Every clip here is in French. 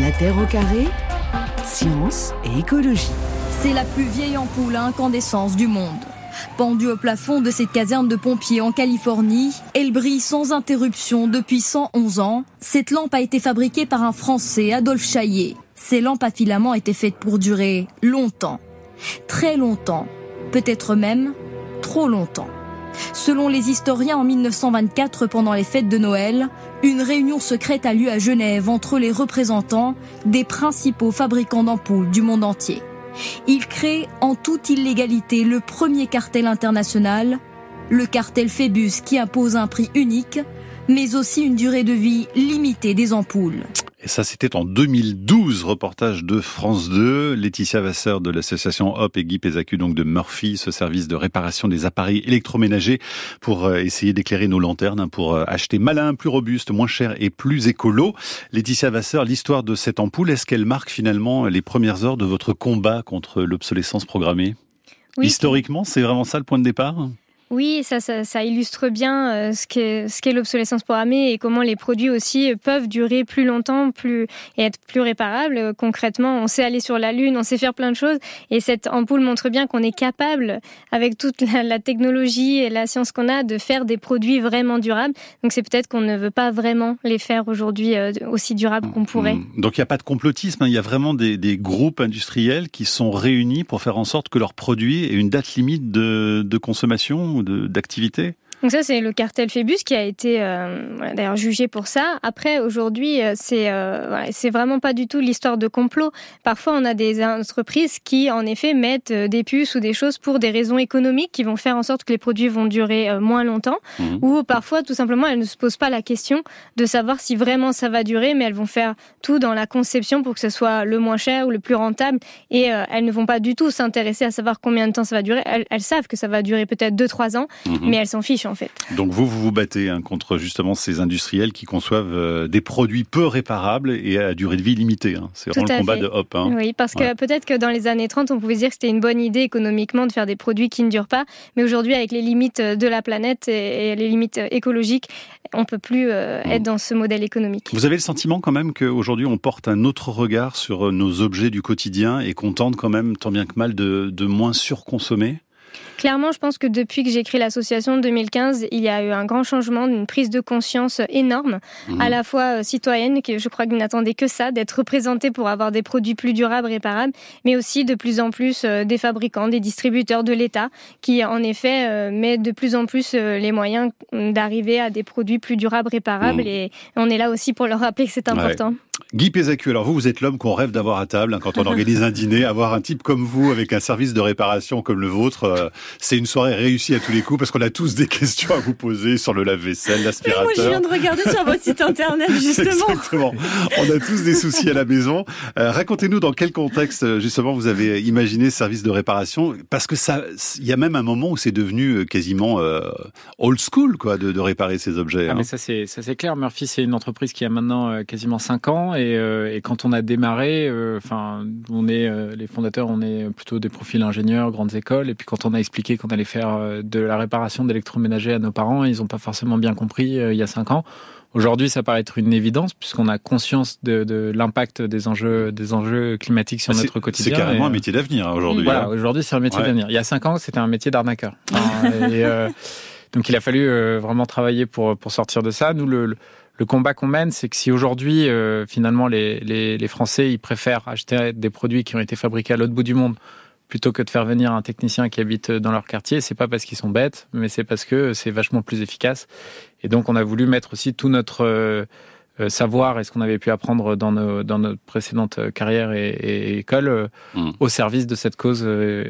La Terre au carré, science et écologie. C'est la plus vieille ampoule à incandescence du monde. Pendue au plafond de cette caserne de pompiers en Californie, elle brille sans interruption depuis 111 ans. Cette lampe a été fabriquée par un Français, Adolphe Chaillet. Ces lampes à filaments étaient faites pour durer longtemps. Très longtemps. Peut-être même trop longtemps. Selon les historiens, en 1924, pendant les fêtes de Noël, une réunion secrète a lieu à Genève entre les représentants des principaux fabricants d'ampoules du monde entier. Il crée en toute illégalité le premier cartel international, le cartel Phébus qui impose un prix unique, mais aussi une durée de vie limitée des ampoules. Et ça, c'était en 2012, reportage de France 2. Laetitia Vasseur de l'association HOP et Guy Pézacu, donc de Murphy, ce service de réparation des appareils électroménagers pour euh, essayer d'éclairer nos lanternes, hein, pour euh, acheter malin, plus robuste, moins cher et plus écolo. Laetitia Vasseur, l'histoire de cette ampoule, est-ce qu'elle marque finalement les premières heures de votre combat contre l'obsolescence programmée? Historiquement, c'est vraiment ça le point de départ? Oui, ça, illustre bien euh, ce qu'est ce qu'est l'obsolescence programmée et comment les produits aussi peuvent durer plus longtemps, et être plus réparables. Concrètement, on sait aller sur la lune, on sait faire plein de choses, et cette ampoule montre bien qu'on est capable, avec toute la, technologie et la science qu'on a, de faire des produits vraiment durables. Donc c'est peut-être qu'on ne veut pas vraiment les faire aujourd'hui euh, aussi durables qu'on pourrait. Mmh. Donc il n'y a pas de complotisme, hein. il y a vraiment des, groupes industriels qui sont réunis pour faire en sorte que leurs produits aient une date limite de consommation d'activité donc ça, c'est le cartel Phébus qui a été euh, d'ailleurs jugé pour ça. Après, aujourd'hui, euh, c'est euh, c'est vraiment pas du tout l'histoire de complot. Parfois, on a des entreprises qui, en effet, mettent euh, des puces ou des choses pour des raisons économiques qui vont faire en sorte que les produits vont durer euh, moins longtemps. Mmh. Ou parfois, tout simplement, elles ne se posent pas la question de savoir si vraiment ça va durer, mais elles vont faire tout dans la conception pour que ce soit le moins cher ou le plus rentable. Et elles ne vont pas du tout s'intéresser à savoir combien de temps ça va durer. Elles, elles savent que ça va durer peut-être 2-3 ans, mmh. mais elles s'en fichent en fait. Donc vous, vous vous battez hein, contre justement ces industriels qui conçoivent euh, des produits peu réparables et à durée de vie limitée. Hein. C'est vraiment le combat fait. de Hop. Hein. Oui, parce que peut-être que dans les années 30, on pouvait dire que c'était une bonne idée économiquement de faire des produits qui ne durent pas, mais aujourd'hui, avec les limites de la planète et, et les limites écologiques, on peut plus euh, être dans ce modèle économique. Vous avez le sentiment quand même qu'aujourd'hui, on porte un autre regard sur nos objets du quotidien et qu'on tente quand même, tant bien que mal, de, de moins surconsommer? Clairement, je pense que depuis que j'ai créé l'association en 2015, il y a eu un grand changement, une prise de conscience énorme, mmh. à la fois citoyenne, que je crois qu'ils n'attendaient que ça, d'être représentés pour avoir des produits plus durables, réparables, mais aussi de plus en plus des fabricants, des distributeurs de l'État, qui en effet mettent de plus en plus les moyens d'arriver à des produits plus durables, réparables, mmh. et on est là aussi pour leur rappeler que c'est important. Ouais. Guy Pézacu, alors vous, vous êtes l'homme qu'on rêve d'avoir à table hein, quand on organise un dîner. Avoir un type comme vous avec un service de réparation comme le vôtre, euh, c'est une soirée réussie à tous les coups parce qu'on a tous des questions à vous poser sur le lave-vaisselle, l'aspirateur. Moi, je viens de regarder sur votre site internet justement. Exactement. On a tous des soucis à la maison. Euh, Racontez-nous dans quel contexte justement vous avez imaginé ce service de réparation parce que ça, il y a même un moment où c'est devenu quasiment euh, old school quoi de, de réparer ces objets. Ah, hein. mais ça c'est ça c'est clair. Murphy c'est une entreprise qui a maintenant euh, quasiment 5 ans et, euh, et, quand on a démarré, enfin, euh, on est euh, les fondateurs, on est plutôt des profils ingénieurs, grandes écoles. Et puis quand on a expliqué qu'on allait faire de la réparation d'électroménager à nos parents, ils n'ont pas forcément bien compris il y a cinq ans. Aujourd'hui, ça paraît être une évidence puisqu'on a conscience de, de l'impact des enjeux, des enjeux climatiques sur notre quotidien. C'est carrément et, un métier d'avenir hein, aujourd'hui. Voilà, hein. aujourd'hui, c'est un métier ouais. d'avenir. Il y a cinq ans, c'était un métier d'arnaqueur. donc, il a fallu vraiment travailler pour pour sortir de ça. Nous, le, le le combat qu'on mène, c'est que si aujourd'hui, euh, finalement, les, les, les, Français, ils préfèrent acheter des produits qui ont été fabriqués à l'autre bout du monde plutôt que de faire venir un technicien qui habite dans leur quartier, c'est pas parce qu'ils sont bêtes, mais c'est parce que c'est vachement plus efficace. Et donc, on a voulu mettre aussi tout notre euh, savoir et ce qu'on avait pu apprendre dans nos, dans notre précédente carrière et, et école mmh. au service de cette cause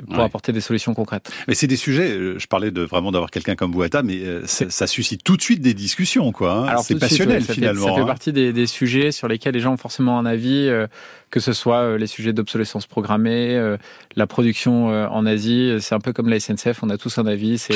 pour ouais. apporter des solutions concrètes. Mais c'est des sujets, je parlais de vraiment d'avoir quelqu'un comme table, mais ça, ça, suscite tout de suite des discussions, quoi. Hein. C'est passionnel suite, ouais, ça finalement. Fait, ça fait hein. partie des, des, sujets sur lesquels les gens ont forcément un avis, euh, que ce soit euh, les sujets d'obsolescence programmée, euh, la production euh, en Asie, c'est un peu comme la SNCF, on a tous un avis.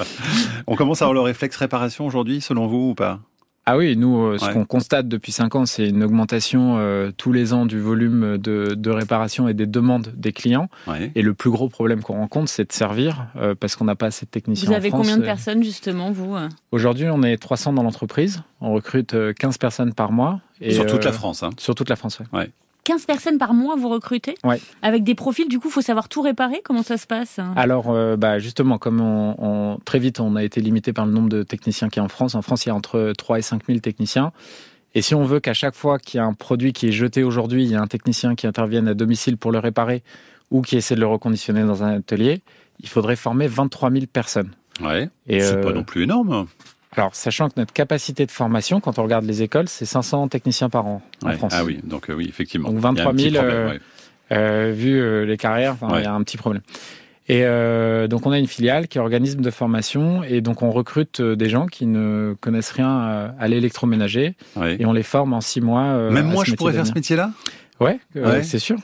on commence à avoir le réflexe réparation aujourd'hui, selon vous ou pas? Ah oui, nous, euh, ce Ouais. qu'on constate depuis 5 ans, c'est une augmentation euh, tous les ans du volume de, de réparation et des demandes des clients. Ouais. Et le plus gros problème qu'on rencontre, c'est de servir, euh, parce qu'on n'a pas assez de techniciens Vous en avez France. combien de personnes justement, vous Aujourd'hui, on est 300 dans l'entreprise. On recrute euh, 15 personnes par mois. Et, Sur toute euh, la France. Hein. Sur toute la France, ouais. 15 personnes par mois, vous recrutez Ouais. Avec des profils, du coup, il faut savoir tout réparer. Comment ça se passe? Alors, euh, bah, justement, comme on, on- très vite, on a été limité par le nombre de techniciens qu'il y a en France. En France, il y a entre 3 et 5 000 techniciens. Et si on veut qu'à chaque fois qu'il y a un produit qui est jeté aujourd'hui, il y a un technicien qui intervienne à domicile pour le réparer ou qui essaie de le reconditionner dans un atelier, il faudrait former 23 000 personnes. Ouais. Et, C'est euh, pas non plus énorme. Alors, sachant que notre capacité de formation, quand on regarde les écoles, c'est 500 techniciens par an en. France. Ah oui, donc euh, oui, effectivement. Donc Il y a un 23 petit 000, problème, euh, ouais. Euh, vu les carrières, il Ouais. y a un petit problème. Et euh, donc on a une filiale qui est organisme de formation et donc on recrute euh, des gens qui ne connaissent rien à, l'électroménager et on les forme en six mois. Même moi, je pourrais faire ce métier-là? Ouais, euh, c'est sûr.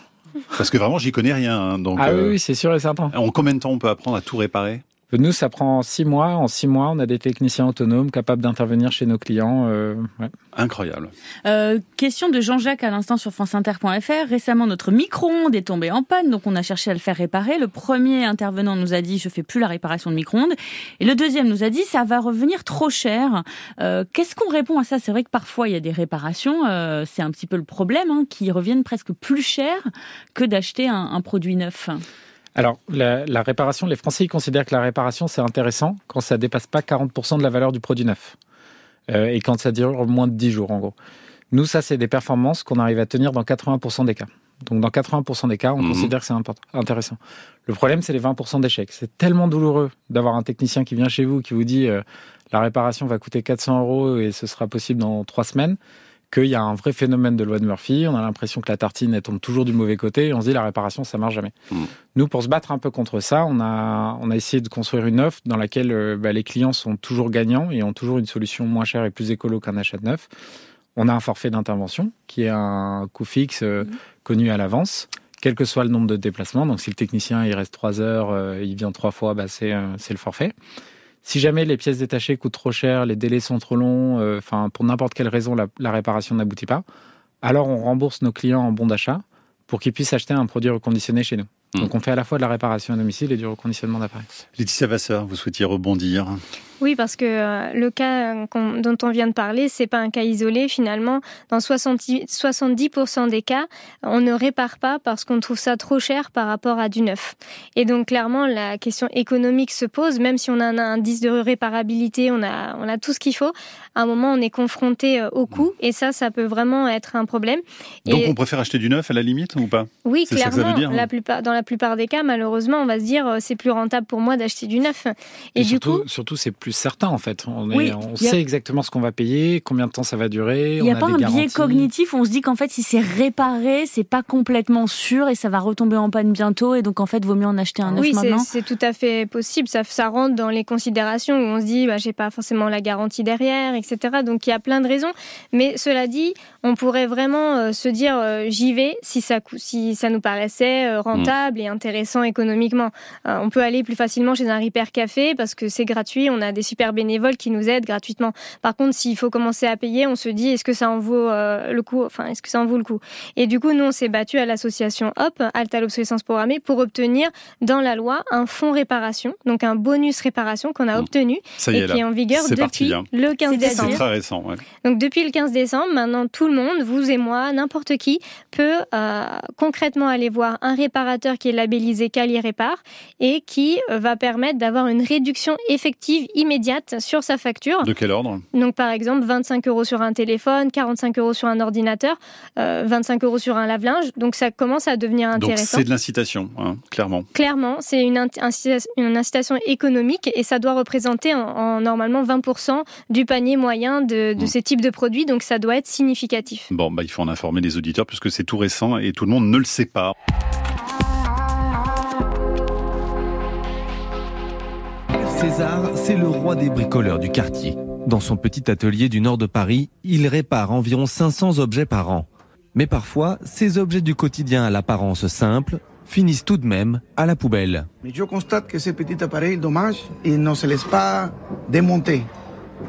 Parce que vraiment, j'y connais rien. hein, donc, ah euh, oui, oui, c'est sûr et certain. En combien de temps on peut apprendre à tout réparer? Nous, ça prend six mois. En six mois, on a des techniciens autonomes capables d'intervenir chez nos clients. euh, ouais. Incroyable. Euh, question de Jean-Jacques à l'instant sur franceinter.fr. Récemment, notre micro-ondes est tombé en panne, donc on a cherché à le faire réparer. Le premier intervenant nous a dit je fais plus la réparation de micro-ondes, et le deuxième nous a dit ça va revenir trop cher. Euh, Qu'est-ce qu'on répond à ça? C'est vrai que parfois il y a des réparations, euh, c'est un petit peu le problème, hein, qui reviennent presque plus cher que d'acheter un, un produit neuf. Alors, la, la réparation, les Français ils considèrent que la réparation, c'est intéressant quand ça dépasse pas 40% de la valeur du produit neuf. Euh, et quand ça dure moins de 10 jours, en gros. Nous, ça, c'est des performances qu'on arrive à tenir dans 80% des cas. Donc, dans 80% des cas, on Mhm. considère que c'est intéressant. Le problème, c'est les 20% d'échecs. C'est tellement douloureux d'avoir un technicien qui vient chez vous, qui vous dit euh, la réparation va coûter 400 euros et ce sera possible dans trois semaines, qu'il y a un vrai phénomène de loi de Murphy. On a l'impression que la tartine, elle tombe toujours du mauvais côté et on se dit la réparation, ça marche jamais. Mhm. Nous, pour se battre un peu contre ça, on a, on a essayé de construire une offre dans laquelle euh, bah, les clients sont toujours gagnants et ont toujours une solution moins chère et plus écolo qu'un achat de neuf. On a un forfait d'intervention qui est un coût fixe euh, connu à l'avance, quel que soit le nombre de déplacements. Donc, si le technicien il reste trois heures, euh, il vient trois fois, bah, c'est euh, c'est le forfait. Si jamais les pièces détachées coûtent trop cher, les délais sont trop longs, euh, enfin pour n'importe quelle raison la, la réparation n'aboutit pas, alors on rembourse nos clients en bon d'achat pour qu'ils puissent acheter un produit reconditionné chez nous. Hmm. Donc on fait à la fois de la réparation à domicile et du reconditionnement d'appareils. Laetitia Vasseur, vous souhaitiez rebondir Oui, parce que euh, le cas qu'on- dont on vient de parler, c'est pas un cas isolé. Finalement, dans 70, 70% des cas, on ne répare pas parce qu'on trouve ça trop cher par rapport à du neuf. Et donc, clairement, la question économique se pose. Même si on a un indice de réparabilité, on a, on a tout ce qu'il faut. À un moment, on est confronté euh, au coût. Et ça, ça peut vraiment être un problème. Donc Et- on préfère acheter du neuf à la limite ou pas? Oui, C'est ça que ça veut clairement. dire, hein la plupart, dans la plupart des cas, malheureusement, on va se dire euh, c'est plus rentable pour moi d'acheter du neuf. Et, du surtout, coup, surtout c'est plus certain en fait. On, est, Oui, on il y a- sait exactement ce qu'on va payer, combien de temps ça va durer. Il n'y a on pas des un biais cognitif où on se dit qu'en fait, si c'est réparé, c'est pas complètement sûr et ça va retomber en panne bientôt et donc en fait, vaut mieux en acheter un neuf oui, c'est- maintenant. c'est tout à fait possible. Ça, ça rentre dans les considérations où on se dit, bah, j'ai pas forcément la garantie derrière, etc. Donc il y a plein de raisons. Mais cela dit, on pourrait vraiment euh, se dire, euh, j'y vais si ça, si ça nous paraissait euh, rentable et intéressant économiquement. Euh, on peut aller plus facilement chez un repair café parce que c'est gratuit. On a des super bénévoles qui nous aident gratuitement. Par contre, s'il faut commencer à payer, on se dit, est-ce que ça en vaut euh, le coup? Enfin, est-ce que ça en vaut le coup? Et du coup, nous, on s'est battu à l'association HOP, Alta l'obsolescence programmée, pour obtenir dans la loi un fonds réparation, donc un bonus réparation qu'on a Mmh. obtenu Ça y et est qui est en vigueur depuis parti, hein. le 15 C'est-à-dire C'est décembre. très récent. ouais. Donc depuis le 15 décembre, maintenant tout le monde, vous et moi, n'importe qui, peut euh, concrètement aller voir un réparateur qui est labellisé Cali Répare et qui euh, va permettre d'avoir une réduction effective immédiate sur sa facture. De quel ordre? Donc par exemple 25 euros sur un téléphone, 45 euros sur un ordinateur, euh, 25 euros sur un lave-linge. Donc ça commence à devenir Donc intéressant. c'est de l'incitation, hein, clairement. Clairement, c'est une, int- incita- une incitation économique et ça doit représenter en, en normalement 20% du panier moyen de, de Mm. ces types de produits, donc ça doit être significatif. Bon, bah, il faut en informer les auditeurs puisque c'est tout récent et tout le monde ne le sait pas. César, c'est le roi des bricoleurs du quartier. Dans son petit atelier du nord de Paris, il répare environ 500 objets par an. Mais parfois, ces objets du quotidien à l'apparence simple finissent tout de même à la poubelle. Mais je constate que ces petits appareils dommages, ils ne se laissent pas démonter.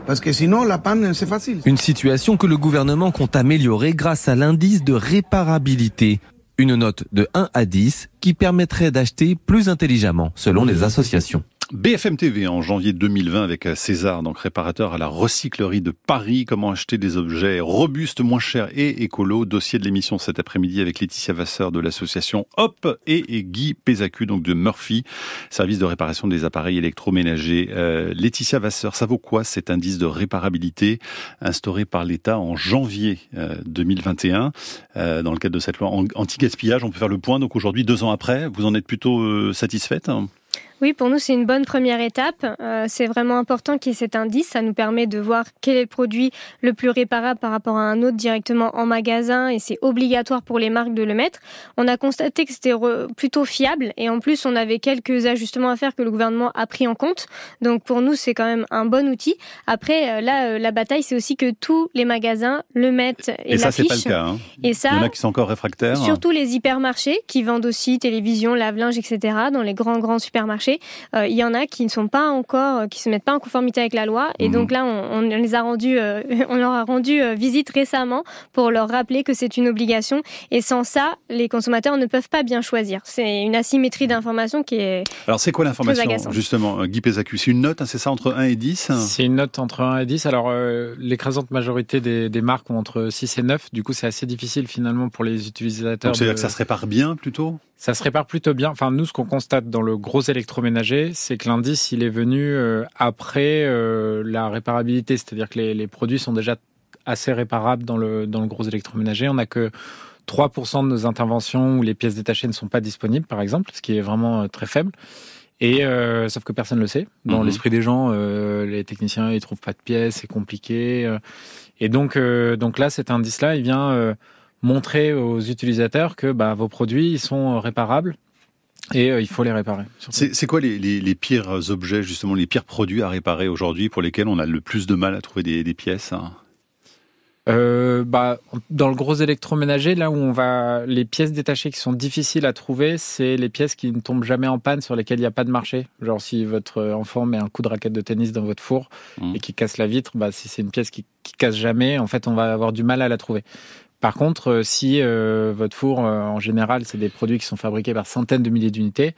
Parce que sinon, la panne, c'est facile. Une situation que le gouvernement compte améliorer grâce à l'indice de réparabilité. Une note de 1 à 10 qui permettrait d'acheter plus intelligemment, selon les associations. BFM TV en janvier 2020 avec César, donc réparateur à la recyclerie de Paris. Comment acheter des objets robustes, moins chers et écolos? Dossier de l'émission cet après-midi avec Laetitia Vasseur de l'association Hop et Guy Pézacu, donc de Murphy, service de réparation des appareils électroménagers. Euh, Laetitia Vasseur, ça vaut quoi cet indice de réparabilité instauré par l'État en janvier 2021 euh, euh, dans le cadre de cette loi anti-gaspillage On peut faire le point. Donc aujourd'hui, deux ans après, vous en êtes plutôt euh, satisfaite? Oui, pour nous, c'est une bonne première étape. Euh, c'est vraiment important qu'il y ait cet indice. Ça nous permet de voir quel est le produit le plus réparable par rapport à un autre directement en magasin et c'est obligatoire pour les marques de le mettre. On a constaté que c'était plutôt fiable et en plus, on avait quelques ajustements à faire que le gouvernement a pris en compte. Donc pour nous, c'est quand même un bon outil. Après, euh, là, euh, la bataille, c'est aussi que tous les magasins le mettent et, et ça, c'est pas le cas. Hein. Et ça, il y en a qui sont encore réfractaires. Surtout les hypermarchés qui vendent aussi télévision, lave-linge, etc. dans les grands, grands supermarchés euh, il y en a qui ne sont pas encore, euh, qui se mettent pas en conformité avec la loi. Et mhm. donc là, on, les a rendus, euh, on leur a rendu visite récemment pour leur rappeler que c'est une obligation. Et sans ça, les consommateurs ne peuvent pas bien choisir. C'est une asymétrie d'information qui est. Alors c'est quoi l'information justement, Guy Pézacu? C'est une note, hein, c'est ça entre 1 et 10 C'est une note entre 1 et 10. Alors l'écrasante majorité des, des, marques ont entre 6 et 9. Du coup, c'est assez difficile finalement pour les utilisateurs. Donc c'est-à-dire que ça se répare bien plutôt? Ça se répare plutôt bien. Enfin, nous, ce qu'on constate dans le gros électroménager, c'est que l'indice, il est venu euh, après euh, la réparabilité. C'est-à-dire que les, les, produits sont déjà assez réparables dans le, dans le gros électroménager. On n'a que 3% de nos interventions où les pièces détachées ne sont pas disponibles, par exemple, ce qui est vraiment euh, très faible. Et sauf que personne ne le sait. Dans mhm. l'esprit des gens, les techniciens ils trouvent pas de pièces, c'est compliqué. et donc, donc là, cet indice-là, il vient montrer aux utilisateurs que bah, vos produits ils sont réparables et euh, il faut les réparer. C'est quoi les, les, les, pires objets, justement, les pires produits à réparer aujourd'hui pour lesquels on a le plus de mal à trouver des, des pièces hein? Euh, bah, dans le gros électroménager, là où on va, les pièces détachées qui sont difficiles à trouver, c'est les pièces qui ne tombent jamais en panne, sur lesquelles il n'y a pas de marché. Genre si votre enfant met un coup de raquette de tennis dans votre four mmh. et qui casse la vitre, bah, si c'est une pièce qui, qui casse jamais, en fait, on va avoir du mal à la trouver. Par contre, euh, si euh, votre four, euh, en général, c'est des produits qui sont fabriqués par centaines de milliers d'unités,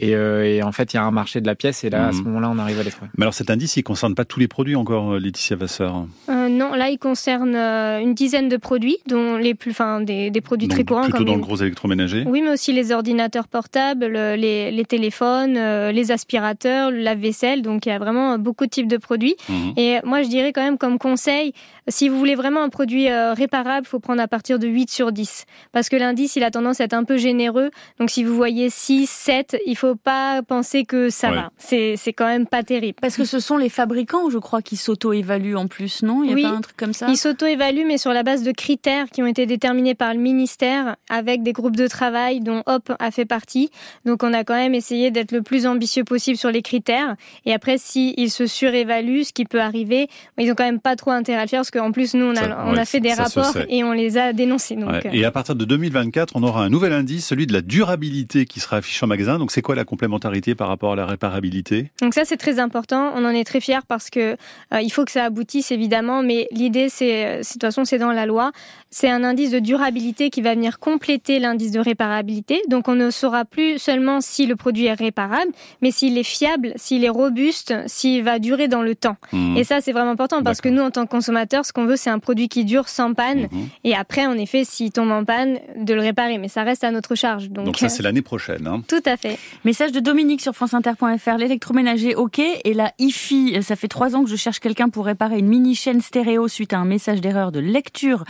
et, euh, et, en fait, il y a un marché de la pièce et là, à ce mhm. moment-là, on arrive à les trouver. Mais alors cet indice, il ne concerne pas tous les produits encore, euh, Laetitia Vasseur? Euh, Non, là, il concerne euh, une dizaine de produits, dont les plus, enfin, des, des produits très courants. Plutôt comme dans les... le gros électroménager Oui, mais aussi les ordinateurs portables, les, les téléphones, les aspirateurs, le lave-vaisselle. Donc, il y a vraiment beaucoup de types de produits. Mhm. Et moi, je dirais quand même comme conseil, si vous voulez vraiment un produit réparable, il faut prendre à partir de 8 sur 10. Parce que l'indice, il a tendance à être un peu généreux. Donc, si vous voyez 6, 7, il faut pas penser que ça va. C'est, c'est quand même pas terrible. Parce que ce sont les fabricants, je crois, qui s'auto-évaluent en plus, non? Il y a pas un truc comme ça? Ils s'auto-évaluent, mais sur la base de critères qui ont été déterminés par le ministère avec des groupes de travail dont HOP a fait partie. Donc on a quand même essayé d'être le plus ambitieux possible sur les critères. Et après, s'ils se surévaluent, ce qui peut arriver, ils ont quand même pas trop intérêt à le faire parce qu'en plus, nous, on a, on a fait des rapports et on les a dénoncés. Donc, euh. Et à partir de 2024, on aura un nouvel indice, celui de la durabilité qui sera affiché en magasin. Donc c'est quoi la complémentarité par rapport à la réparabilité Donc ça c'est très important. On en est très fiers parce que euh, il faut que ça aboutisse évidemment, mais l'idée c'est, euh, de toute façon c'est dans la loi, c'est un indice de durabilité qui va venir compléter l'indice de réparabilité. Donc on ne saura plus seulement si le produit est réparable, mais s'il est fiable, s'il est robuste, s'il va durer dans le temps. Mmh. Et ça c'est vraiment important parce que nous en tant que consommateurs, ce qu'on veut c'est un produit qui dure sans panne. Mmh. Et après en effet s'il tombe en panne, de le réparer. Mais ça reste à notre charge. Donc, Donc ça c'est l'année prochaine. Hein. Tout à fait. Message de Dominique sur franceinter.fr. L'électroménager, ok. Et la hi ça fait trois ans que je cherche quelqu'un pour réparer une mini chaîne stéréo suite à un message d'erreur de lecture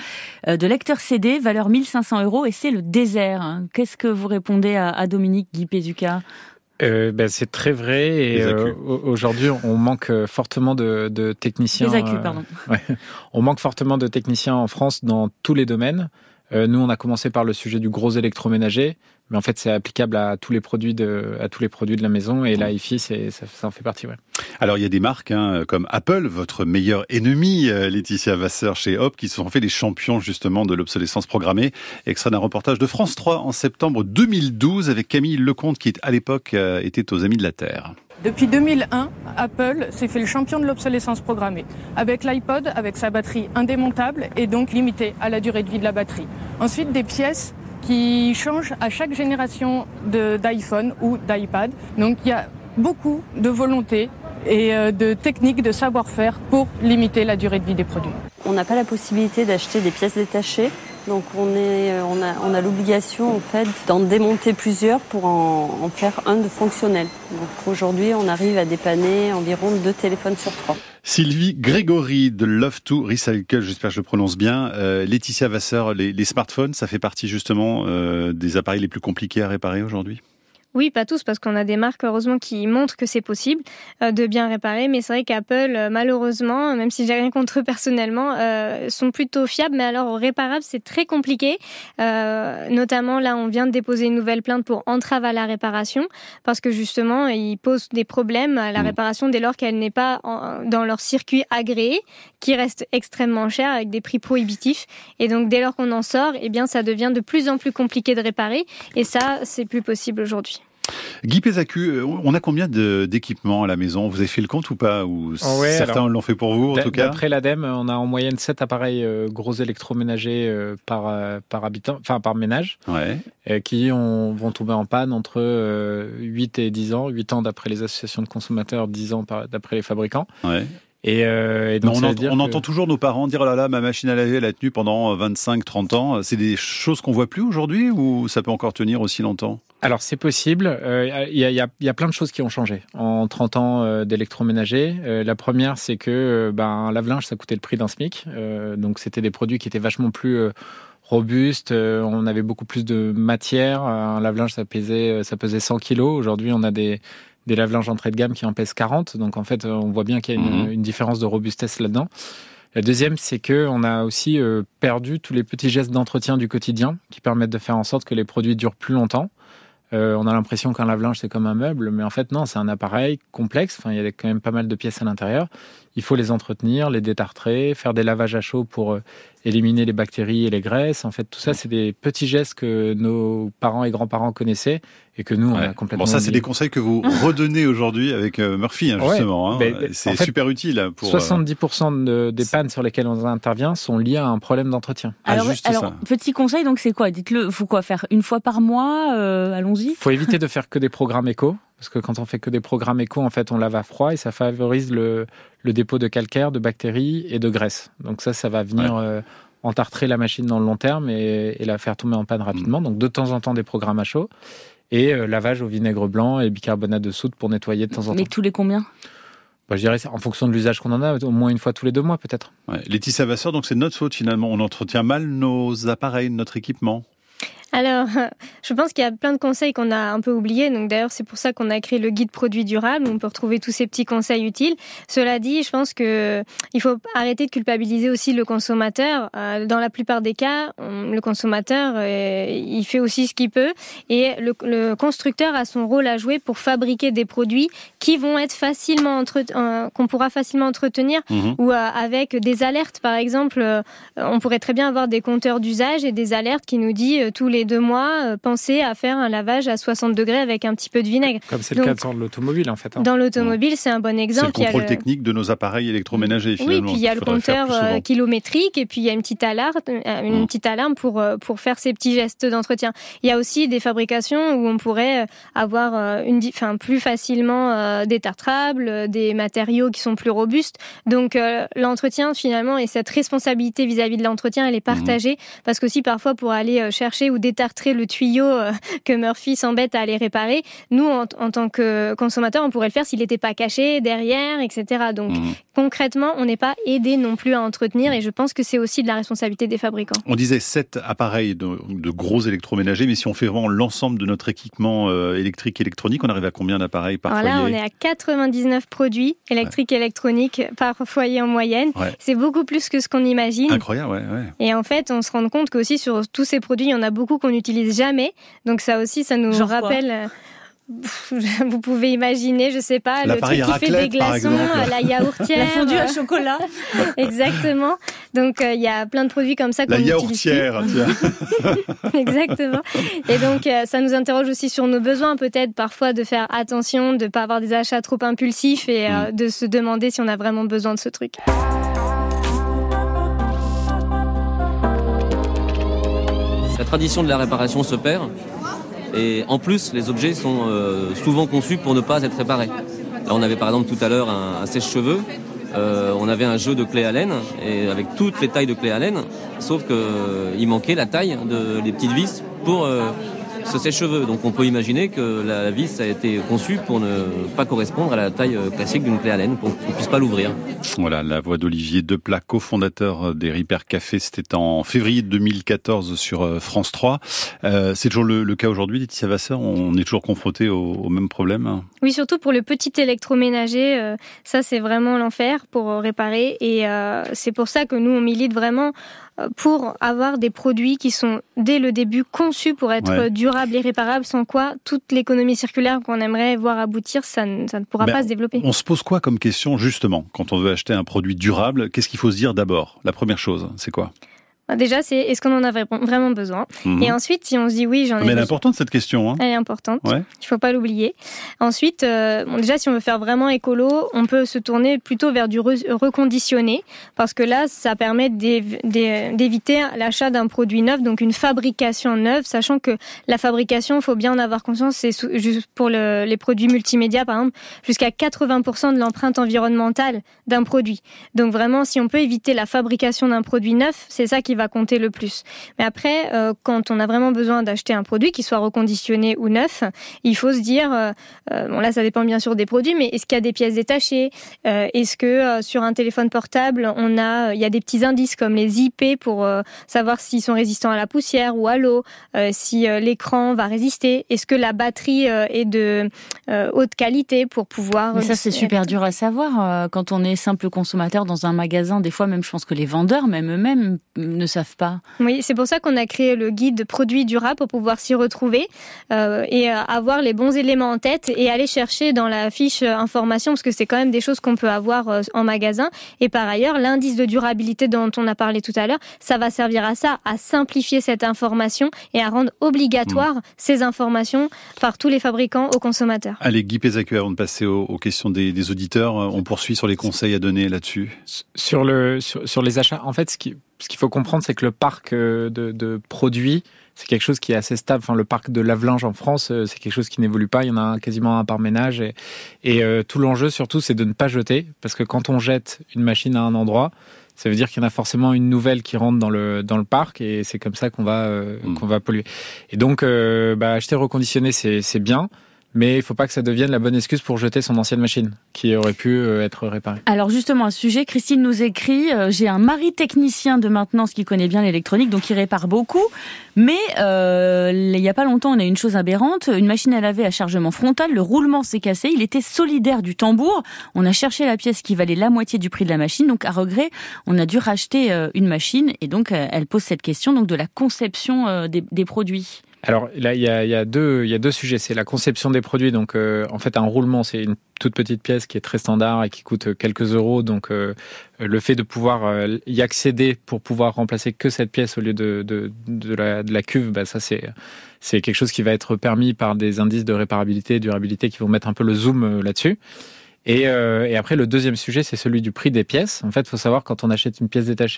euh, de lecteur CD, valeur 1500 euros, et c'est le désert. Hein. Qu'est-ce que vous répondez à, Dominique Guy Pézuka? Euh, ben, c'est très vrai et euh, aujourd'hui on manque fortement de, de techniciens. pardon. Ouais, on manque fortement de techniciens en France dans tous les domaines. nous on a commencé par le sujet du gros électroménager, mais en fait c'est applicable à tous les produits de à tous les produits de la maison et la hi c'est ça, ça, en fait partie ouais. Alors il y a des marques hein, comme Apple, votre meilleur ennemi euh, Laetitia Vasseur chez Hop qui se sont fait les champions justement de l'obsolescence programmée. Extrait d'un reportage de France 3 en septembre 2012 avec Camille Lecomte qui à l'époque euh, était aux Amis de la Terre. Depuis 2001, Apple s'est fait le champion de l'obsolescence programmée, avec l'iPod, avec sa batterie indémontable et donc limitée à la durée de vie de la batterie. Ensuite, des pièces qui changent à chaque génération d'iPhone ou d'iPad. Donc il y a beaucoup de volonté et euh, de techniques, de savoir-faire pour limiter la durée de vie des produits. On n'a pas la possibilité d'acheter des pièces détachées, donc on, est, euh, on a, on a l'obligation en fait d'en démonter plusieurs pour en, en, faire un de fonctionnel. Donc aujourd'hui, on arrive à dépanner environ deux téléphones sur trois. Sylvie Grégory de Love to Recycle, j'espère que je prononce bien. Euh, Laetitia Vasseur, les, les, smartphones, ça fait partie justement euh, des appareils les plus compliqués à réparer aujourd'hui? Oui, pas tous, parce qu'on a des marques, heureusement, qui montrent que c'est possible euh, de bien réparer. Mais c'est vrai qu'Apple, euh, malheureusement, même si j'ai rien contre eux personnellement, euh, sont plutôt fiables. Mais alors, réparable, c'est très compliqué. Euh, notamment, là, on vient de déposer une nouvelle plainte pour entrave à la réparation, parce que justement, ils posent des problèmes à la mmh. réparation dès lors qu'elle n'est pas en, dans leur circuit agréé, qui reste extrêmement cher, avec des prix prohibitifs. Et donc, dès lors qu'on en sort, eh bien, ça devient de plus en plus compliqué de réparer. Et ça, c'est plus possible aujourd'hui. Guy Pézacu, euh, on a combien d'équipements à la maison? Vous avez fait le compte ou pas? Ou oh certains l'ont fait pour vous en tout cas? D'après l'ADEME, on a en moyenne 7 appareils euh, gros électroménagers euh, par, par habitant, enfin par ménage, ouais. qui ont, vont tomber en panne entre 8 et 10 ans, 8 ans d'après les associations de consommateurs, 10 ans d'après les fabricants. Ouais. Et, euh, et donc on, on que... entend toujours nos parents dire oh là là ma machine à laver elle a tenu pendant 25 30 ans c'est des choses qu'on voit plus aujourd'hui ou ça peut encore tenir aussi longtemps? Alors c'est possible il euh, y, a, y, a, y, a, plein de choses qui ont changé en 30 ans euh, d'électroménager euh, la première c'est que ben un lave-linge ça coûtait le prix d'un SMIC donc c'était des produits qui étaient vachement plus robustes on avait beaucoup plus de matière un lave-linge ça pesait ça pesait 100 kilos aujourd'hui on a des des lave-linges entrée de gamme qui en pèsent 40. Donc en fait, on voit bien qu'il y a une, mmh. une, différence de robustesse là-dedans. La deuxième, c'est que on a aussi euh, perdu tous les petits gestes d'entretien du quotidien qui permettent de faire en sorte que les produits durent plus longtemps. Euh, on a l'impression qu'un lave-linge c'est comme un meuble, mais en fait non, c'est un appareil complexe. Enfin, il y a quand même pas mal de pièces à l'intérieur. Il faut les entretenir, les détartrer, faire des lavages à chaud pour euh, éliminer les bactéries et les graisses. En fait, tout ça, c'est des petits gestes que nos parents et grands-parents connaissaient et que nous, on a complètement. Bon, ça, c'est des conseils que vous redonnez aujourd'hui avec euh, Murphy, hein, justement. Ouais, hein. C'est super utile. Pour, 70% de, des pannes sur lesquelles on intervient sont liées à un problème d'entretien. Alors, ah, alors petit conseil, donc c'est quoi? Dites-le, faut quoi faire? Une fois par mois euh, Allons-y? faut éviter de faire que des programmes éco. Parce que quand on fait que des programmes éco, en fait, on lave à froid et ça favorise le, le dépôt de calcaire, de bactéries et de graisse. Donc ça, ça va venir ouais. euh, entartrer la machine dans le long terme et, et, la faire tomber en panne rapidement. Mmh. Donc de temps en temps, des programmes à chaud et euh, lavage au vinaigre blanc et bicarbonate de soude pour nettoyer de temps en temps. Mais tous les combien? Bah, je dirais, en fonction de l'usage qu'on en a, au moins une fois tous les deux mois peut-être. Ouais. Laetitia Vasseur, donc c'est notre faute finalement. On entretient mal nos appareils, notre équipement. Alors, je pense qu'il y a plein de conseils qu'on a un peu oubliés. Donc d'ailleurs, c'est pour ça qu'on a créé le guide produit durable où on peut retrouver tous ces petits conseils utiles. Cela dit, je pense que il faut arrêter de culpabiliser aussi le consommateur. Euh, dans la plupart des cas, le consommateur, euh, il fait aussi ce qu'il peut et le, le, constructeur a son rôle à jouer pour fabriquer des produits qui vont être facilement euh, qu'on pourra facilement entretenir mmh. ou avec des alertes. Par exemple, on pourrait très bien avoir des compteurs d'usage et des alertes qui nous disent tous les deux mois, euh, pensez à faire un lavage à 60 degrés avec un petit peu de vinaigre. Comme c'est le cas dans l'automobile en fait. Hein. Dans l'automobile, c'est un bon exemple. C'est le contrôle le... technique de nos appareils électroménagers. Oui, puis il y a le compteur euh, kilométrique et puis il y a une petite alarme, euh, une petite alarme pour pour faire ces petits gestes d'entretien. Il y a aussi des fabrications où on pourrait avoir une, enfin plus facilement des tartrables, des matériaux qui sont plus robustes. Donc l'entretien finalement et cette responsabilité vis-à-vis -vis de l'entretien, elle est mmh. partagée mmh. parce qu'aussi parfois pour aller chercher ou détartrer le tuyau euh, que Murphy s'embête à aller réparer. Nous, en, tant que consommateur, on pourrait le faire s'il n'était pas caché derrière, etc. Donc mmh. Concrètement, on n'est pas aidé non plus à entretenir et je pense que c'est aussi de la responsabilité des fabricants. On disait 7 appareils de, de gros électroménagers, mais si on fait vraiment l'ensemble de notre équipement euh, électrique électronique, on arrive à combien d'appareils par Alors foyer? là, on est à 99 produits électriques ouais. et électroniques par foyer en moyenne. Ouais. C'est beaucoup plus que ce qu'on imagine. Incroyable, ouais, ouais. Et en fait, on se rend compte qu'aussi sur tous ces produits, il y en a beaucoup qu'on n'utilise jamais. Donc ça aussi, ça nous Genre rappelle. Quoi vous pouvez imaginer, je sais pas, le truc qui fait des glaçons, la yaourtière, la fondue à chocolat. Exactement. Donc il y a plein de produits comme ça qu'on La yaourtière, Exactement. Et donc ça nous interroge aussi sur nos besoins peut-être parfois de faire attention, de pas avoir des achats trop impulsifs et mm. de se demander si on a vraiment besoin de ce truc. La tradition de la réparation se perd. Et en plus, les objets sont euh, souvent conçus pour ne pas être réparés. Là, on avait par exemple tout à l'heure un, sèche-cheveux. Euh, on avait un jeu de clés Allen et avec toutes les tailles de clés Allen, sauf qu'il euh, manquait la taille de, des petites vis pour ce sèche-cheveux. Donc on peut imaginer que la vis a été conçue pour ne pas correspondre à la taille euh, classique d'une clé Allen, pour qu'on ne puisse pas l'ouvrir. Voilà, la voix d'Olivier Deplat, cofondateur des Ripper Café. C'était en février 2014 sur euh, France 3. Euh, c'est toujours le, cas aujourd'hui, Laetitia Vasseur? On est toujours confronté au, même problème? Oui, surtout pour le petit électroménager. ça, c'est vraiment l'enfer pour réparer. Et c'est pour ça que nous, on milite vraiment pour avoir des produits qui sont dès le début conçus pour être durables et réparables, sans quoi toute l'économie circulaire qu'on aimerait voir aboutir, ça ne, ça ne pourra pas se développer. On se pose quoi comme question justement quand on veut acheter un produit durable? Qu'est-ce qu'il faut se dire d'abord? La première chose, c'est quoi? Déjà, c'est est-ce qu'on en a vraiment besoin? Mhm. Et ensuite, si on se dit oui, j'en ai Mais elle est importante cette question. Hein. Elle est importante. Ouais. Il faut pas l'oublier. Ensuite, euh, bon, déjà, si on veut faire vraiment écolo, on peut se tourner plutôt vers du reconditionné parce que là, ça permet d'éviter l'achat d'un produit neuf, donc une fabrication neuve, sachant que la fabrication, il faut bien en avoir conscience, c'est juste pour le, les produits multimédia, par exemple, jusqu'à 80% de l'empreinte environnementale d'un produit. Donc vraiment, si on peut éviter la fabrication d'un produit neuf, c'est ça qui va compter le plus. Mais après, euh, quand on a vraiment besoin d'acheter un produit, qui soit reconditionné ou neuf, il faut se dire, euh, euh, bon là ça dépend bien sûr des produits, mais est-ce qu'il y a des pièces détachées? Est-ce que sur un téléphone portable, on a, il y a des petits indices comme les IP pour savoir s'ils sont résistants à la poussière ou à l'eau, si l'écran va résister? Est-ce que la batterie est de haute qualité pour pouvoir Mais ça c'est super dur à savoir quand on est simple consommateur dans un magasin. Des fois même, je pense que les vendeurs, même eux-mêmes, ne savent pas. Oui, c'est pour ça qu'on a créé le guide produits durables pour pouvoir s'y retrouver euh, et euh, avoir les bons éléments en tête et aller chercher dans la fiche euh, information parce que c'est quand même des choses qu'on peut avoir en magasin. Et par ailleurs, l'indice de durabilité dont on a parlé tout à l'heure, ça va servir à ça, à simplifier cette information et à rendre obligatoire hmm. ces informations par tous les fabricants aux consommateurs. Allez, Guy Pézacu, avant de passer aux, questions des, auditeurs, on poursuit sur les conseils à donner là-dessus. Sur, le, sur les achats, en fait, ce qui, ce qu'il faut comprendre, c'est que le parc euh, de, produits, c'est quelque chose qui est assez stable. Enfin, le parc de lave-linge en France, euh, c'est quelque chose qui n'évolue pas. Il y en a quasiment un par ménage. Et, euh, tout l'enjeu, surtout, c'est de ne pas jeter. Parce que quand on jette une machine à un endroit, ça veut dire qu'il y en a forcément une nouvelle qui rentre dans le, dans le parc. Et c'est comme ça qu'on va, mm. qu'on va polluer. Et donc, bah, acheter reconditionné, c'est bien mais il ne faut pas que ça devienne la bonne excuse pour jeter son ancienne machine qui aurait pu euh, être réparée. Alors justement, ce sujet, Christine nous écrit euh, j'ai un mari technicien de maintenance qui connaît bien l'électronique, donc il répare beaucoup, mais euh, il n'y a pas longtemps, on a une chose aberrante, une machine à laver à chargement frontal, le roulement s'est cassé, il était solidaire du tambour, on a cherché la pièce qui valait la moitié du prix de la machine, donc à regret, on a dû racheter une machine. Et donc elle pose cette question donc de la conception des produits. Alors là, il y a, deux, sujets. C'est la conception des produits. Donc, euh, en fait, un roulement, c'est une toute petite pièce qui est très standard et qui coûte quelques euros. Donc, euh, le fait de pouvoir euh, y accéder pour pouvoir remplacer que cette pièce au lieu de, la, cuve, bah, ça, c'est, quelque chose qui va être permis par des indices de réparabilité et durabilité qui vont mettre un peu le zoom là-dessus. Et, après, le deuxième sujet, c'est celui du prix des pièces. En fait, il faut savoir quand on achète une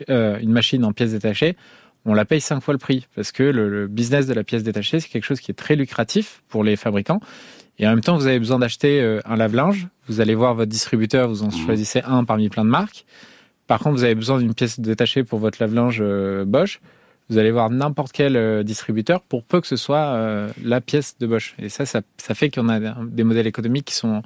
une machine en pièces détachées, on la paye cinq fois le prix parce que le, business de la pièce détachée, c'est quelque chose qui est très lucratif pour les fabricants. Et en même temps, vous avez besoin d'acheter euh, un lave-linge. Vous allez voir votre distributeur, vous en mmh. choisissez un parmi plein de marques. Par contre, vous avez besoin d'une pièce détachée pour votre lave-linge euh, Bosch. Vous allez voir n'importe quel euh, distributeur pour peu que ce soit la pièce de Bosch. Et ça, ça, ça fait qu'on a des modèles économiques qui sont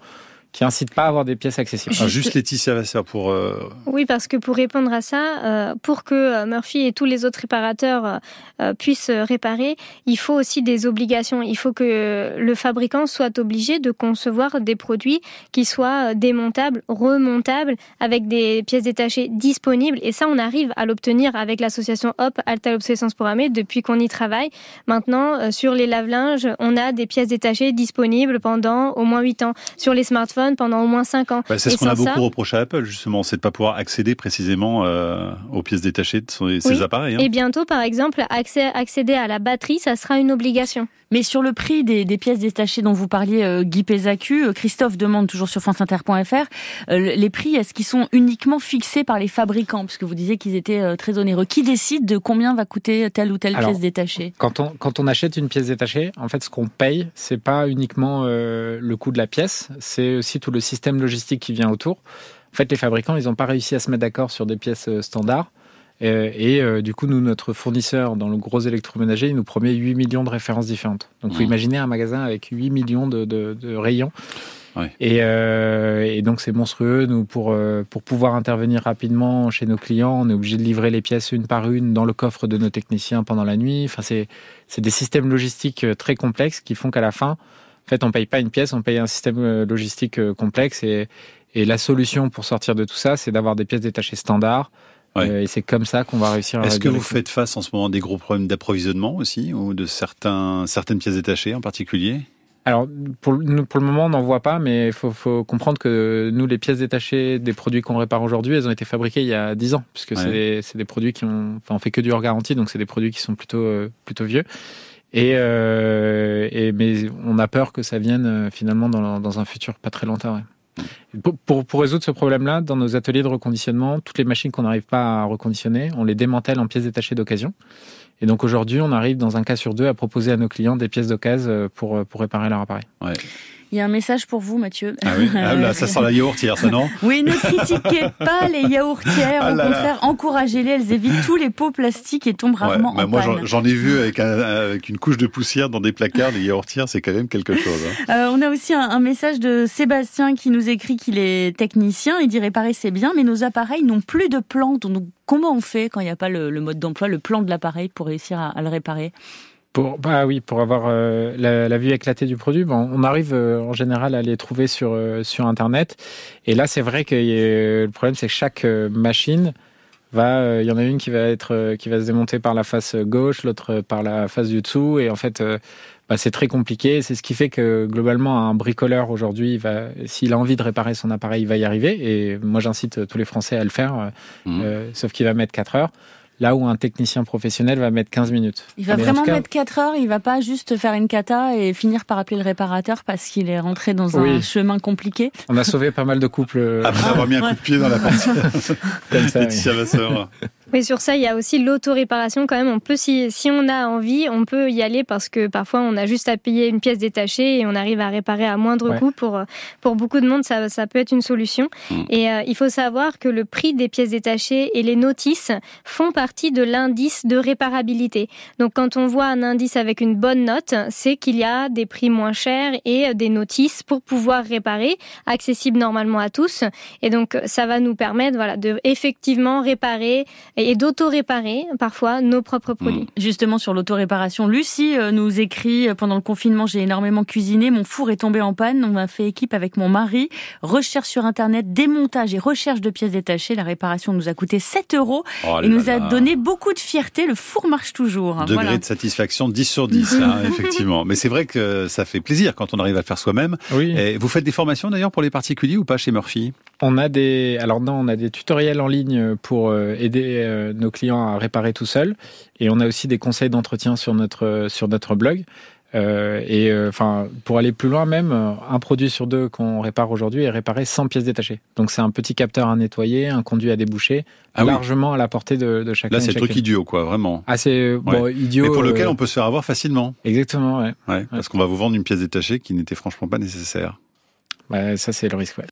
qui incite pas à avoir des pièces accessibles. Ah, juste Laetitia Vasseur pour. Euh... Oui, parce que pour répondre à ça, euh, pour que euh, Murphy et tous les autres réparateurs euh, puissent réparer, il faut aussi des obligations. Il faut que le fabricant soit obligé de concevoir des produits qui soient démontables, remontables, avec des pièces détachées disponibles. Et ça, on arrive à l'obtenir avec l'association HOP, Alta Obsolescence Programmée, depuis qu'on y travaille. Maintenant, sur les lave-linges, on a des pièces détachées disponibles pendant au moins 8 ans. Sur les smartphones, pendant au moins 5 ans. Bah, c'est ce qu'on a beaucoup reproché à Apple, justement, c'est de ne pas pouvoir accéder précisément euh, aux pièces détachées de ces appareils. Hein. Et bientôt, par exemple, accéder à la batterie, ça sera une obligation. Mais sur le prix des, pièces détachées dont vous parliez, euh, Guy Pézacu, euh, Christophe demande toujours sur franceinter.fr, les prix, est-ce qu'ils sont uniquement fixés par les fabricants? Parce que vous disiez qu'ils étaient très onéreux. Qui décide de combien va coûter telle ou telle pièce détachée? quand on, quand on achète une pièce détachée, en fait, ce qu'on paye, c'est pas uniquement le coût de la pièce, c'est aussi tout le système logistique qui vient autour. En fait, les fabricants, ils n'ont pas réussi à se mettre d'accord sur des pièces euh, standards. Euh, et, euh, du coup, nous, notre fournisseur dans le gros électroménager, il nous promet 8 millions de références différentes. Donc, vous mmh. imaginez un magasin avec 8 millions de, rayons. Et, donc c'est monstrueux. Nous, pour, pour pouvoir intervenir rapidement chez nos clients, on est obligé de livrer les pièces une par une dans le coffre de nos techniciens pendant la nuit. Enfin, c'est des systèmes logistiques très complexes qui font qu'à la fin, en fait, on paye pas une pièce, on paye un système euh, logistique euh, complexe. Et, et la solution pour sortir de tout ça, c'est d'avoir des pièces détachées standards. Euh, et c'est comme ça qu'on va réussir à. Est-ce que vous faites face en ce moment à des gros problèmes d'approvisionnement aussi, ou de certains, certaines pièces détachées en particulier? Alors, pour, pour le moment, on n'en voit pas, mais il faut, faut, comprendre que nous, les pièces détachées des produits qu'on répare aujourd'hui, elles ont été fabriquées il y a 10 ans, puisque c'est des, des, produits qui ont... Enfin, on fait que du hors garantie, donc c'est des produits qui sont plutôt, plutôt vieux. Et, euh, et, mais on a peur que ça vienne euh, finalement dans, un futur pas très lointain. Pour, pour, pour, résoudre ce problème-là, dans nos ateliers de reconditionnement, toutes les machines qu'on n'arrive pas à reconditionner, on les démantèle en pièces détachées d'occasion. Et donc aujourd'hui, on arrive dans un cas sur deux à proposer à nos clients des pièces d'occasion euh, pour, pour réparer leur appareil. Ouais. Il y a un message pour vous, Mathieu. Ah oui, ah, là, ça sent la yaourtière, ça non Oui, ne critiquez pas les yaourtières. Ah Au contraire, encouragez-les. Elles évitent tous les pots plastiques et tombent rarement ouais, bah, en Moi, j'en ai vu avec, avec, une couche de poussière dans des placards. Les yaourtières, c'est quand même quelque chose. Hein. Euh, on a aussi un, message de Sébastien qui nous écrit qu'il est technicien. Il dit réparer, c'est bien, mais nos appareils n'ont plus de plan. Donc, comment on fait quand il n'y a pas le, mode d'emploi, le plan de l'appareil pour réussir à le réparer? Pour, bah oui, pour avoir euh, la, vue éclatée du produit, bon, on arrive euh, en général à les trouver sur, euh, sur Internet. Et là, c'est vrai que le problème, c'est que chaque machine va, il y en a une qui va être, qui va se démonter par la face gauche, l'autre par la face du dessous. Et en fait, bah, c'est très compliqué. C'est ce qui fait que globalement, un bricoleur aujourd'hui, s'il a envie de réparer son appareil, il va y arriver. Et moi, j'incite tous les Français à le faire, mmh. sauf qu'il va mettre 4 heures là où un technicien professionnel va mettre 15 minutes. Il va vraiment mettre 4 heures, il va pas juste faire une cata et finir par appeler le réparateur parce qu'il est rentré dans un chemin compliqué. On a sauvé pas mal de couples. Après avoir mis un coup de pied dans la partie. Comme ça. Oui, sur ça, il y a aussi l'auto-réparation quand même. On peut, si, si on a envie, on peut y aller parce que parfois on a juste à payer une pièce détachée et on arrive à réparer à moindre coût. Pour, pour beaucoup de monde, ça, ça peut être une solution. Mm. Et euh, il faut savoir que le prix des pièces détachées et les notices font partie de l'indice de réparabilité. Donc quand on voit un indice avec une bonne note, c'est qu'il y a des prix moins chers et des notices pour pouvoir réparer, accessibles normalement à tous. Et donc ça va nous permettre voilà, de effectivement réparer et d'auto-réparer parfois nos propres produits. Mm. Justement sur l'auto-réparation, Lucie euh, nous écrit euh, pendant le confinement, j'ai énormément cuisiné, mon four est tombé en panne, on a fait équipe avec mon mari, recherche sur internet, démontage et recherche de pièces détachées, la réparation nous a coûté 7 euros oh et nous a donné beaucoup de fierté, le four marche toujours. Degré de satisfaction 10 sur 10, hein, effectivement. Mais c'est vrai que ça fait plaisir quand on arrive à le faire soi-même. Oui. Et vous faites des formations d'ailleurs pour les particuliers ou pas chez Murphy? On a des, alors non, on a des tutoriels en ligne pour euh, aider nos clients à réparer tout seuls. Et on a aussi des conseils d'entretien sur notre, sur notre blog. Euh, et euh, enfin, pour aller plus loin même, un produit sur deux qu'on répare aujourd'hui est réparé sans pièces détachées. Donc c'est un petit capteur à nettoyer, un conduit à déboucher, ah largement à la portée de, de chacun. Là, c'est le truc idiot, quoi, vraiment. Ah, c'est bon, idiot. Mais pour lequel euh, on peut se faire avoir facilement. Exactement, ouais. ouais parce qu'on va vous vendre une pièce détachée qui n'était franchement pas nécessaire. Ouais, ça c'est le risque. Ouais.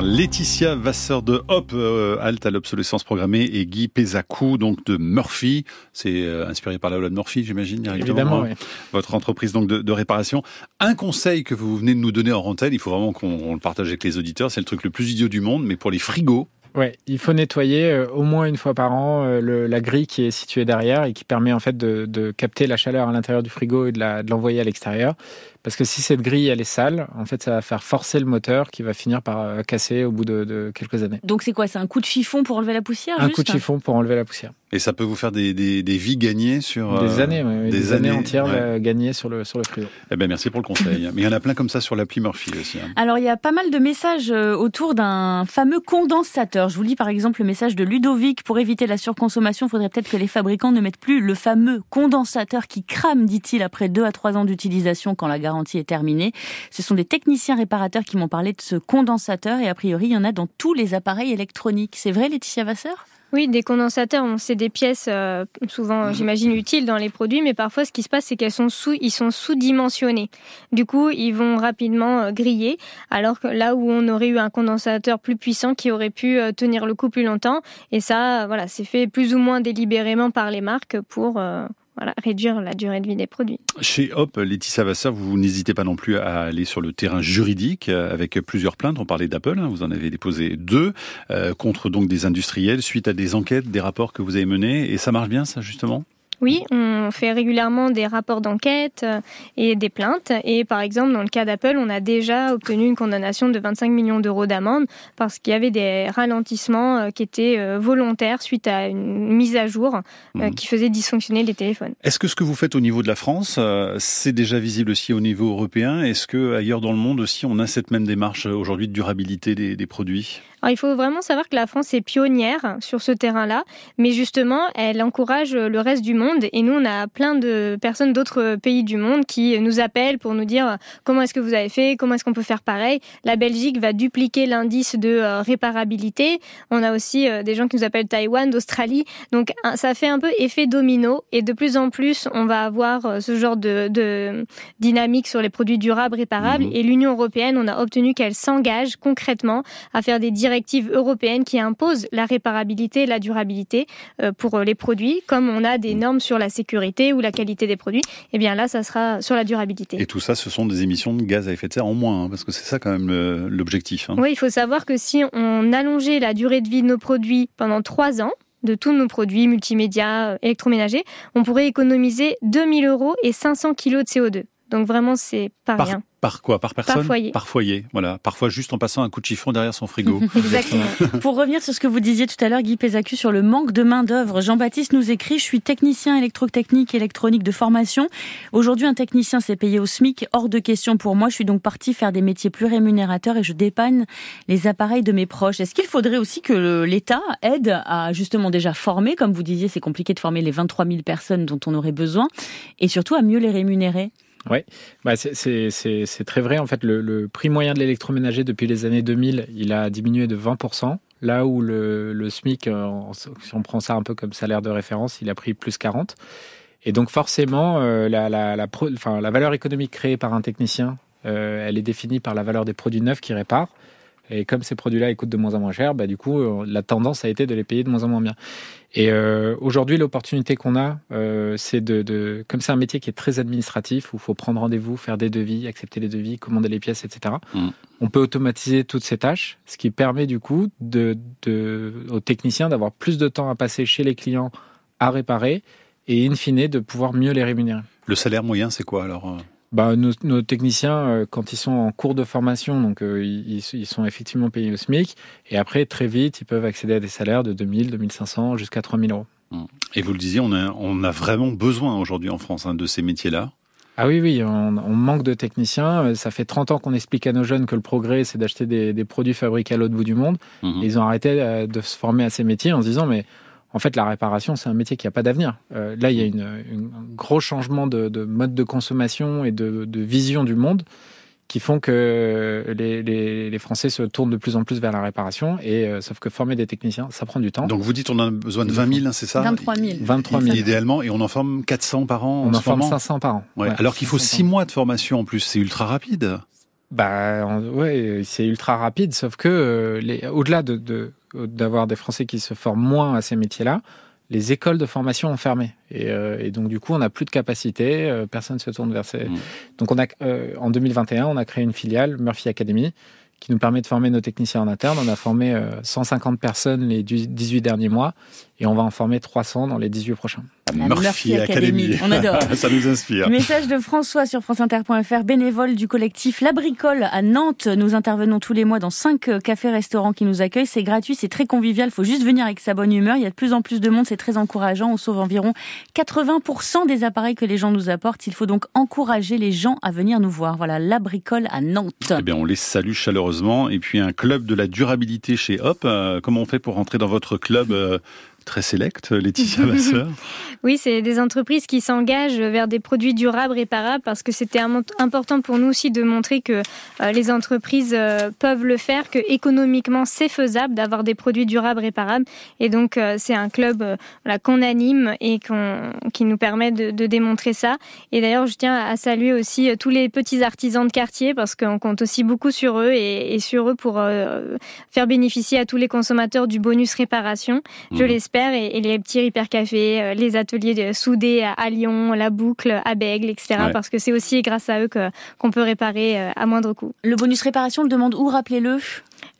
Laetitia Vasseur de Hop, euh, halte à l'obsolescence programmée, et Guy Pézacou, donc de Murphy. C'est euh, inspiré par la loi de Murphy, j'imagine, Évidemment, oui. Votre entreprise donc de, de, réparation. Un conseil que vous venez de nous donner en rentelle, il faut vraiment qu'on le partage avec les auditeurs, c'est le truc le plus idiot du monde, mais pour les frigos, Ouais, il faut nettoyer euh, au moins une fois par an euh, le, la grille qui est située derrière et qui permet en fait de, de capter la chaleur à l'intérieur du frigo et de l'envoyer à l'extérieur. Parce que si cette grille elle est sale, en fait, ça va faire forcer le moteur qui va finir par euh, casser au bout de, de quelques années. Donc c'est quoi? C'est un coup de chiffon pour enlever la poussière Un juste? coup de chiffon pour enlever la poussière. Et ça peut vous faire des, des, des vies gagnées sur Des euh, années, ouais, des des, années, années, entières ouais. euh, gagnées sur le sur le frigo. Eh ben merci pour le conseil. Mais il y en a plein comme ça sur l'appli Murphy aussi. hein. Alors il y a pas mal de messages autour d'un fameux condensateur. Je vous lis par exemple le message de Ludovic. Pour éviter la surconsommation, il faudrait peut-être que les fabricants ne mettent plus le fameux condensateur qui crame, dit-il, après deux à trois ans d'utilisation quand la garantie est terminée. Ce sont des techniciens réparateurs qui m'ont parlé de ce condensateur et a priori il y en a dans tous les appareils électroniques. C'est vrai Laetitia Vasseur? Oui, des condensateurs, bon, c'est des pièces euh, souvent, j'imagine, utiles dans les produits, mais parfois ce qui se passe, c'est qu'elles sont sous, ils sont sous-dimensionnés. Du coup, ils vont rapidement euh, griller, alors que là où on aurait eu un condensateur plus puissant qui aurait pu euh, tenir le coup plus longtemps, et ça, voilà, c'est fait plus ou moins délibérément par les marques pour euh, voilà, réduire la durée de vie des produits. Chez Hop, Laetitia Vasseur, vous n'hésitez pas non plus à aller sur le terrain juridique euh, avec plusieurs plaintes. On parlait d'Apple, hein, vous en avez déposé deux euh, contre donc des industriels suite à des enquêtes, des rapports que vous avez menés. Et ça marche bien, ça justement? Oui, on fait régulièrement des rapports d'enquête euh, et des plaintes. Et par exemple, dans le cas d'Apple, on a déjà obtenu une condamnation de 25 millions d'euros d'amende parce qu'il y avait des ralentissements euh, qui étaient euh, volontaires suite à une mise à jour Mhm. qui faisait dysfonctionner les téléphones. Est-ce que ce que vous faites au niveau de la France, c'est déjà visible aussi au niveau européen? Est-ce que ailleurs dans le monde aussi, on a cette même démarche aujourd'hui de durabilité des, des produits? Alors, il faut vraiment savoir que la France est pionnière sur ce terrain-là, mais justement, elle encourage le reste du monde. Et nous, on a plein de personnes d'autres pays du monde qui nous appellent pour nous dire comment est-ce que vous avez fait, comment est-ce qu'on peut faire pareil? La Belgique va dupliquer l'indice de euh, réparabilité. On a aussi euh, des gens qui nous appellent Taïwan, d'Australie. Donc, ça fait un peu effet domino. Et de plus en plus, on va avoir euh, ce genre de, de dynamique sur les produits durables, réparables. Mhm. Et l'Union européenne, on a obtenu qu'elle s'engage concrètement à faire des directives européennes qui imposent la réparabilité et la durabilité euh, pour les produits, comme on a des normes sur la sécurité ou la qualité des produits. Et bien là, ça sera sur la durabilité. Et tout ça, ce sont des émissions de gaz à effet de serre en moins, hein, parce que c'est ça quand même l'objectif. hein. Oui, il faut savoir que si on allongeait la durée de vie de nos produits pendant trois ans, de tous nos produits multimédia, euh, électroménagers, on pourrait économiser 2000 euros et 500 kilos de CO2. Donc vraiment, c'est pas Par, rien. Par quoi? Par personne? foyer. Par foyer, voilà. Parfois juste en passant un coup de chiffon derrière son frigo. Exactement. Pour revenir sur ce que vous disiez tout à l'heure, Guy Pézacu, sur le manque de main-d'œuvre, Jean-Baptiste nous écrit Je suis technicien électrotechnique électronique de formation. Aujourd'hui, un technicien s'est payé au SMIC. Hors de question pour moi. Je suis donc parti faire des métiers plus rémunérateurs et je dépanne les appareils de mes proches. Est-ce qu'il faudrait aussi que l'État aide à justement déjà former? Comme vous disiez, c'est compliqué de former les 23 000 personnes dont on aurait besoin et surtout à mieux les rémunérer. Oui, bah c'est- très vrai. En fait, le, le prix moyen de l'électroménager depuis les années 2000, il a diminué de 20%. Là où le, le SMIC, euh, si on prend ça un peu comme salaire de référence, il a pris plus 40. Et donc forcément, euh, la, la, la, pro- enfin, la valeur économique créée par un technicien, euh, elle est définie par la valeur des produits neufs qu'il répare. Et comme ces produits-là ils coûtent de moins en moins cher, bah, du coup, euh, la tendance a été de les payer de moins en moins bien. Et euh, aujourd'hui, l'opportunité qu'on a, euh, c'est de, de, comme c'est un métier qui est très administratif, où il faut prendre rendez-vous, faire des devis, accepter les devis, commander les pièces, etc. Mm. On peut automatiser toutes ces tâches, ce qui permet du coup de, de, aux techniciens d'avoir plus de temps à passer chez les clients à réparer et in fine de pouvoir mieux les rémunérer. Le salaire moyen, c'est quoi alors Bah, nos, nos techniciens, euh, quand ils sont en cours de formation, donc euh, ils, ils sont effectivement payés au SMIC, et après très vite, ils peuvent accéder à des salaires de 2000, 2500 jusqu'à 3000 euros. Et vous le disiez, on a, on a vraiment besoin aujourd'hui en France hein, de ces métiers-là. Ah oui, oui, on, on manque de techniciens. Euh, Ça fait 30 ans qu'on explique à nos jeunes que le progrès, c'est d'acheter des, des produits fabriqués à l'autre bout du monde. Et ils ont arrêté de se former à ces métiers en se disant, mais en fait, la réparation, c'est un métier qui n'a pas d'avenir. Euh, là, il y a une, une- un gros changement de, de mode de consommation et de, de vision du monde qui font que les, les- les Français se tournent de plus en plus vers la réparation. Et euh, sauf que former des techniciens, ça prend du temps. Donc vous dites on a besoin de 20 000, hein, c'est ça? 23 000. 23 000. Idéalement, et on en forme 400 par an On en forme moment? 500 par an. Ouais, Ouais, alors qu'il faut 500 six mois de formation en plus, c'est ultra rapide. Bah ouais, c'est ultra rapide, sauf que les, au-delà de, d'avoir des Français qui se forment moins à ces métiers-là, les écoles de formation ont fermé. Et, et donc, du coup, on n'a plus de capacité, personne ne se tourne vers ces... Mmh. Donc, on a, en 2021, on a créé une filiale, Murphy Academy, qui nous permet de former nos techniciens en interne. On a formé 150 personnes les 18 derniers mois et on va en former 300 dans les 18 prochains. Murphy, Academy. On adore. Ça nous inspire. Message de François sur franceinter.fr, bénévole du collectif La Bricole à Nantes. Nous intervenons tous les mois dans cinq euh, cafés-restaurants qui nous accueillent. C'est gratuit, c'est très convivial. Il faut juste venir avec sa bonne humeur. Il y a de plus en plus de monde, c'est très encourageant. On sauve environ 80% des appareils que les gens nous apportent. Il faut donc encourager les gens à venir nous voir. Voilà, La Bricole à Nantes. Eh bien, on les salue chaleureusement. Et puis, un club de la durabilité chez Hop. Euh, comment on fait pour rentrer dans votre club euh, très sélect, Laetitia Vasseur Oui, c'est des entreprises qui s'engagent vers des produits durables, réparables, parce que c'était important pour nous aussi de montrer que euh, les entreprises euh, peuvent le faire, que économiquement c'est faisable d'avoir des produits durables, réparables. Et donc euh, c'est un club qu'on anime et qui nous permet de, démontrer ça. Et d'ailleurs, je tiens à saluer aussi tous les petits artisans de quartier, parce qu'on compte aussi beaucoup sur eux et, sur eux pour faire bénéficier à tous les consommateurs du bonus réparation. Je mmh. l'espère et, les petits Repair Café, euh, les ateliers de soudés à Lyon, la boucle à Bègle, etc. Parce que c'est aussi grâce à eux qu'on peut réparer euh, à moindre coût. Le bonus réparation, le demande où, rappelez-le?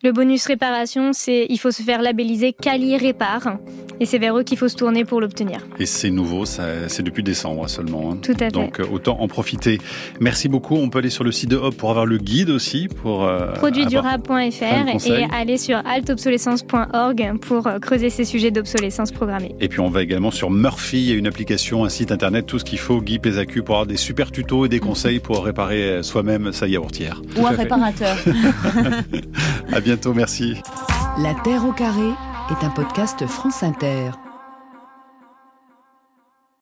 Le bonus réparation, c'est il faut se faire labelliser Cali Répare et c'est vers eux qu'il faut se tourner pour l'obtenir. Et c'est nouveau, c'est depuis décembre seulement. Hein. Tout à fait. Donc euh, autant en profiter. Merci beaucoup. On peut aller sur le site de Hop pour avoir le guide aussi pour euh, produitsdurable.fr et aller sur altobsolescence.org pour euh, creuser ces sujets d'obsolescence programmée. Et puis on va également sur Murphy, il y a une application, un site internet, tout ce qu'il faut, Guy Pézacu pour avoir des super tutos et des conseils pour réparer soi-même sa yaourtière. Ou un réparateur. À bientôt, merci. La Terre au carré est un podcast France Inter.